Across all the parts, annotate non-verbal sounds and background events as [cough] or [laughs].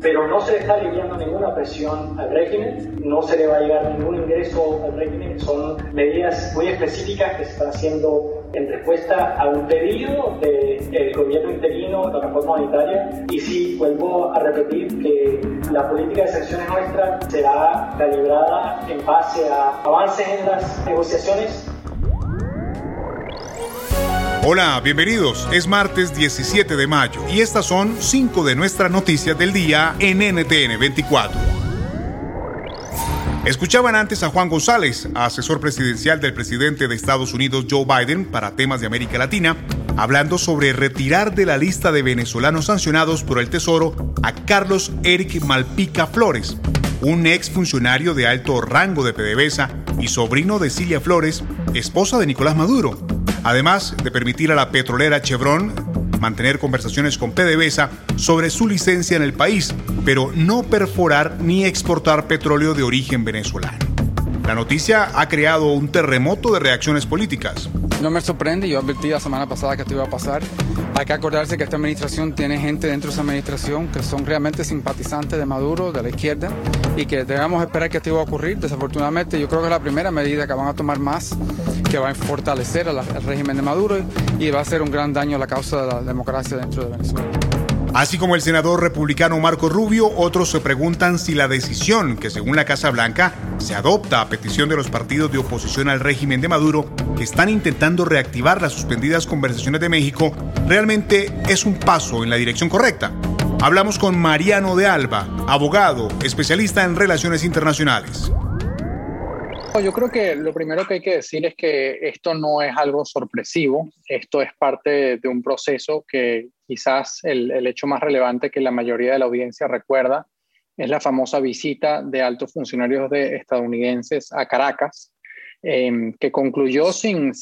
pero no se le está aliviando ninguna presión al régimen, no se le va a llegar ningún ingreso al régimen, son medidas muy específicas que se están haciendo en respuesta a un pedido del gobierno interino de la reforma monetaria. Y sí, vuelvo a repetir que la política de sanciones nuestra será calibrada en base a avances en las negociaciones Hola, bienvenidos. Es martes 17 de mayo y estas son cinco de nuestras noticias del día en NTN 24. Escuchaban antes a Juan González, asesor presidencial del presidente de Estados Unidos Joe Biden para temas de América Latina, hablando sobre retirar de la lista de venezolanos sancionados por el Tesoro a Carlos Eric Malpica Flores, un ex funcionario de alto rango de PDVSA y sobrino de Cilia Flores, esposa de Nicolás Maduro además de permitir a la petrolera Chevron mantener conversaciones con PDVSA sobre su licencia en el país, pero no perforar ni exportar petróleo de origen venezolano. La noticia ha creado un terremoto de reacciones políticas. No me sorprende, yo advertí la semana pasada que esto iba a pasar. Hay que acordarse que esta administración tiene gente dentro de esa administración que son realmente simpatizantes de Maduro, de la izquierda, y que debemos esperar que esto iba a ocurrir. Desafortunadamente, yo creo que es la primera medida que van a tomar más, que va a fortalecer al régimen de Maduro y va a hacer un gran daño a la causa de la democracia dentro de Venezuela. Así como el senador republicano Marco Rubio, otros se preguntan si la decisión que según la Casa Blanca se adopta a petición de los partidos de oposición al régimen de Maduro, que están intentando reactivar las suspendidas conversaciones de México, realmente es un paso en la dirección correcta. Hablamos con Mariano de Alba, abogado, especialista en relaciones internacionales. Yo creo que lo primero que hay que decir es que esto no es algo sorpresivo, esto es parte de un proceso que quizás el, hecho más relevante que la mayoría de la audiencia recuerda es la famosa visita de altos funcionarios de estadounidenses a Caracas, em, que concluyó sin,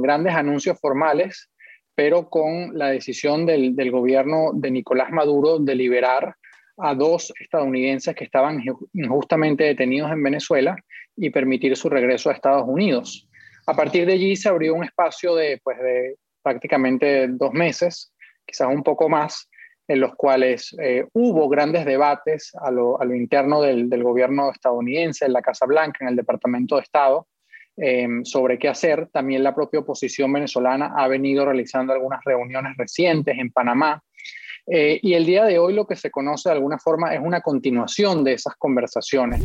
grandes anuncios formales, pero con la decisión del gobierno de Nicolás Maduro de liberar a dos estadounidenses que estaban injustamente detenidos en Venezuela y permitir su regreso a Estados Unidos. A partir de allí se abrió un espacio de, pues, de prácticamente dos meses, quizás un poco más, en los cuales eh, hubo grandes debates a lo, interno del, gobierno estadounidense, en la Casa Blanca, en el Departamento de Estado, em, sobre qué hacer. También la propia oposición venezolana ha venido realizando algunas reuniones recientes en Panamá. Eh, y el día de hoy lo que se conoce de alguna forma es una continuación de esas conversaciones.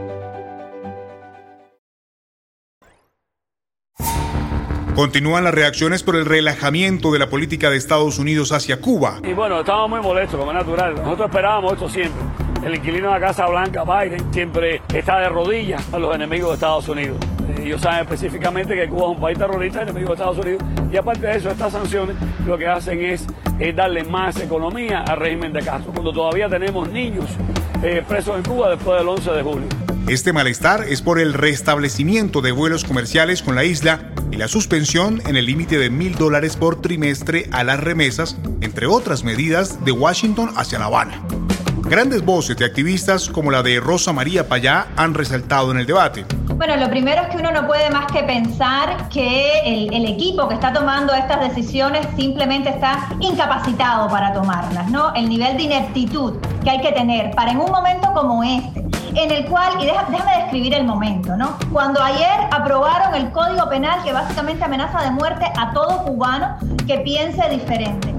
Continúan las reacciones por el relajamiento de la política de Estados Unidos hacia Cuba. Y bueno, estamos muy molestos, como es natural. Nosotros esperábamos esto siempre. El inquilino de la Casa Blanca, Biden, siempre está de rodillas a los enemigos de Estados Unidos. Ellos saben específicamente que Cuba es un país terrorista, enemigo de Estados Unidos. Y aparte de eso, estas sanciones lo que hacen es, darle más economía al régimen de Castro, cuando todavía tenemos niños eh, presos en Cuba después del 11 de julio. Este malestar es por el restablecimiento de vuelos comerciales con la isla y la suspensión en el límite de mil dólares por trimestre a las remesas, entre otras medidas de Washington hacia La Habana. Grandes voces de activistas como la de Rosa María Payá han resaltado en el debate. Bueno, lo primero es que uno no puede más que pensar que el, equipo que está tomando estas decisiones simplemente está incapacitado para tomarlas, ¿no? El nivel de ineptitud que hay que tener para en un momento como este, en el cual, y déjame describir el momento, ¿no? Cuando ayer aprobaron el Código Penal que básicamente amenaza de muerte a todo cubano que piense diferente.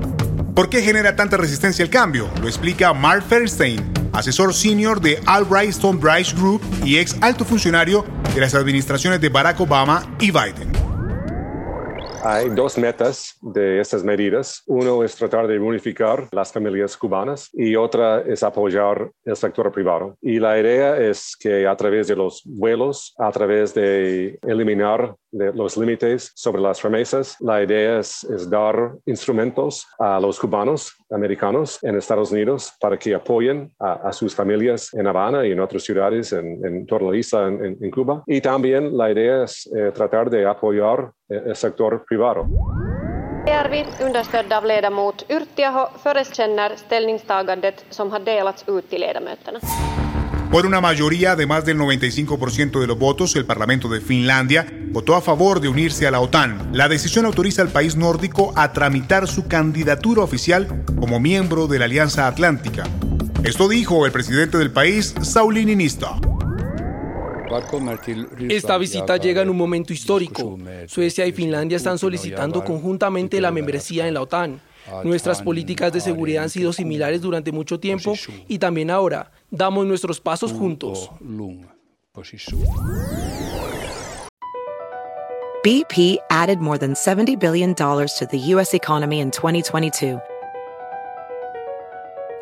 ¿Por qué genera tanta resistencia al cambio? Lo explica Mark Fernstein, asesor senior de Albright Stone Bryce Group y ex alto funcionario de las administraciones de Barack Obama y Biden. Hay dos metas de estas medidas. Uno es tratar de unificar las familias cubanas y otra es apoyar el sector privado. Y la idea es que a través de los vuelos, a través de eliminar de los límites sobre las remesas. La idea es, dar instrumentos a los cubanos americanos en Estados Unidos para que apoyen a, sus familias en Habana y en otras ciudades en, toda la isla en, Cuba. Y también la idea es eh, tratar de apoyar eh, el sector privado. ERV understödd av ledamot Yrttiaho förekänner ställningstagandet som har delats ut till ledamöterna. Por una mayoría de más del 95% de los votos, el Parlamento de Finlandia votó a favor de unirse a la OTAN. La decisión autoriza al país nórdico a tramitar su candidatura oficial como miembro de la Alianza Atlántica. Esto dijo el presidente del país, Sauli. Esta visita llega en un momento histórico. Suecia y Finlandia están solicitando conjuntamente la membresía en la OTAN. Nuestras políticas de seguridad han sido similares durante mucho tiempo y también ahora damos nuestros pasos juntos. BP added more than $70 billion to the U.S. economy in 2022.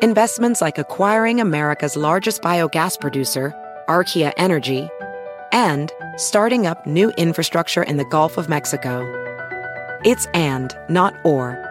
Investments like acquiring America's largest biogas producer, Archaea Energy, and starting up new infrastructure in the Gulf of Mexico. It's and, not or.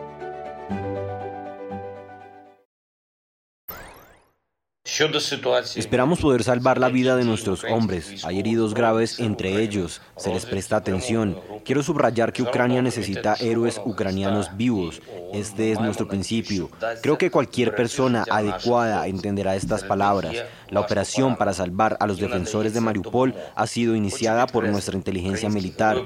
Esperamos poder salvar la vida de nuestros hombres. Hay heridos graves entre ellos. Se les presta atención. Quiero subrayar que Ucrania necesita héroes ucranianos vivos. Este es nuestro principio. Creo que cualquier persona adecuada entenderá estas palabras. La operación para salvar a los defensores de Mariupol ha sido iniciada por nuestra inteligencia militar.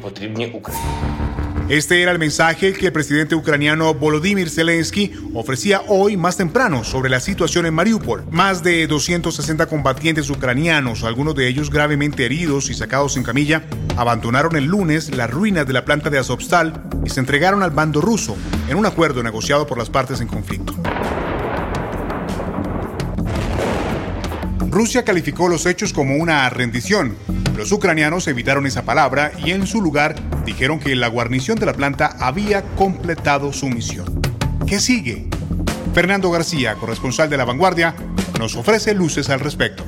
Este era el mensaje que el presidente ucraniano Volodymyr Zelensky ofrecía hoy más temprano sobre la situación en Mariupol. Más de 260 combatientes ucranianos, algunos de ellos gravemente heridos y sacados en camilla, abandonaron el lunes las ruinas de la planta de Azovstal y se entregaron al bando ruso en un acuerdo negociado por las partes en conflicto. Rusia calificó los hechos como una rendición los ucranianos evitaron esa palabra y en su lugar dijeron que la guarnición de la planta había completado su misión. ¿Qué sigue? Fernando García, corresponsal de La Vanguardia, nos ofrece luces al respecto.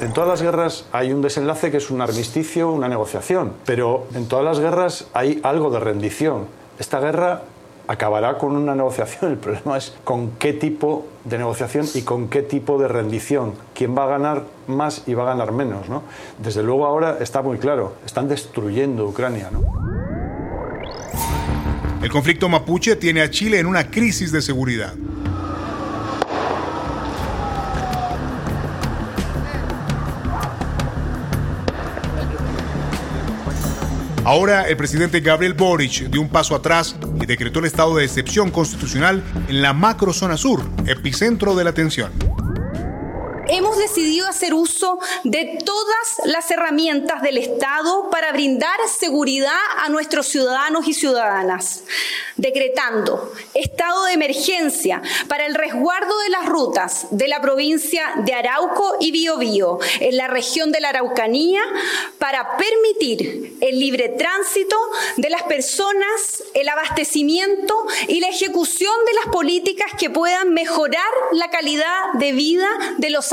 En todas las guerras hay un desenlace que es un armisticio, una negociación, pero en todas las guerras hay algo de rendición. Esta guerra acabará con una negociación. [laughs] El problema es con qué tipo de negociación y con qué tipo de rendición. ¿Quién va a ganar más y va a ganar menos? ¿no? Desde luego ahora está muy claro, están destruyendo Ucrania. ¿no? El conflicto mapuche tiene a Chile en una crisis de seguridad. Ahora el presidente Gabriel Boric dio un paso atrás y decretó el estado de excepción constitucional en la macrozona sur, epicentro de la tensión. Hemos decidido hacer uso de todas las herramientas del Estado para brindar seguridad a nuestros ciudadanos y ciudadanas, decretando estado de emergencia para el resguardo de las rutas de la provincia de Arauco y Biobío en la región de la Araucanía para permitir el libre tránsito de las personas, el abastecimiento y la ejecución de las políticas que puedan mejorar la calidad de vida de los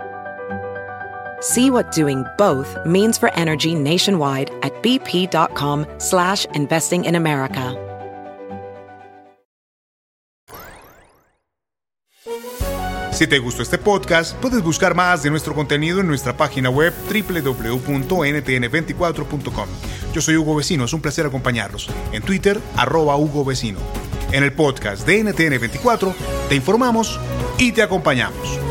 See what doing both means for energy nationwide at bp.com slash investing in America. Si te gustó este podcast, puedes buscar más de nuestro contenido en nuestra página web www.ntn24.com. Yo soy Hugo Vecino, es un placer acompañarlos. En Twitter, arroba Hugo Vecino. En el podcast de NTN24 te informamos y te acompañamos.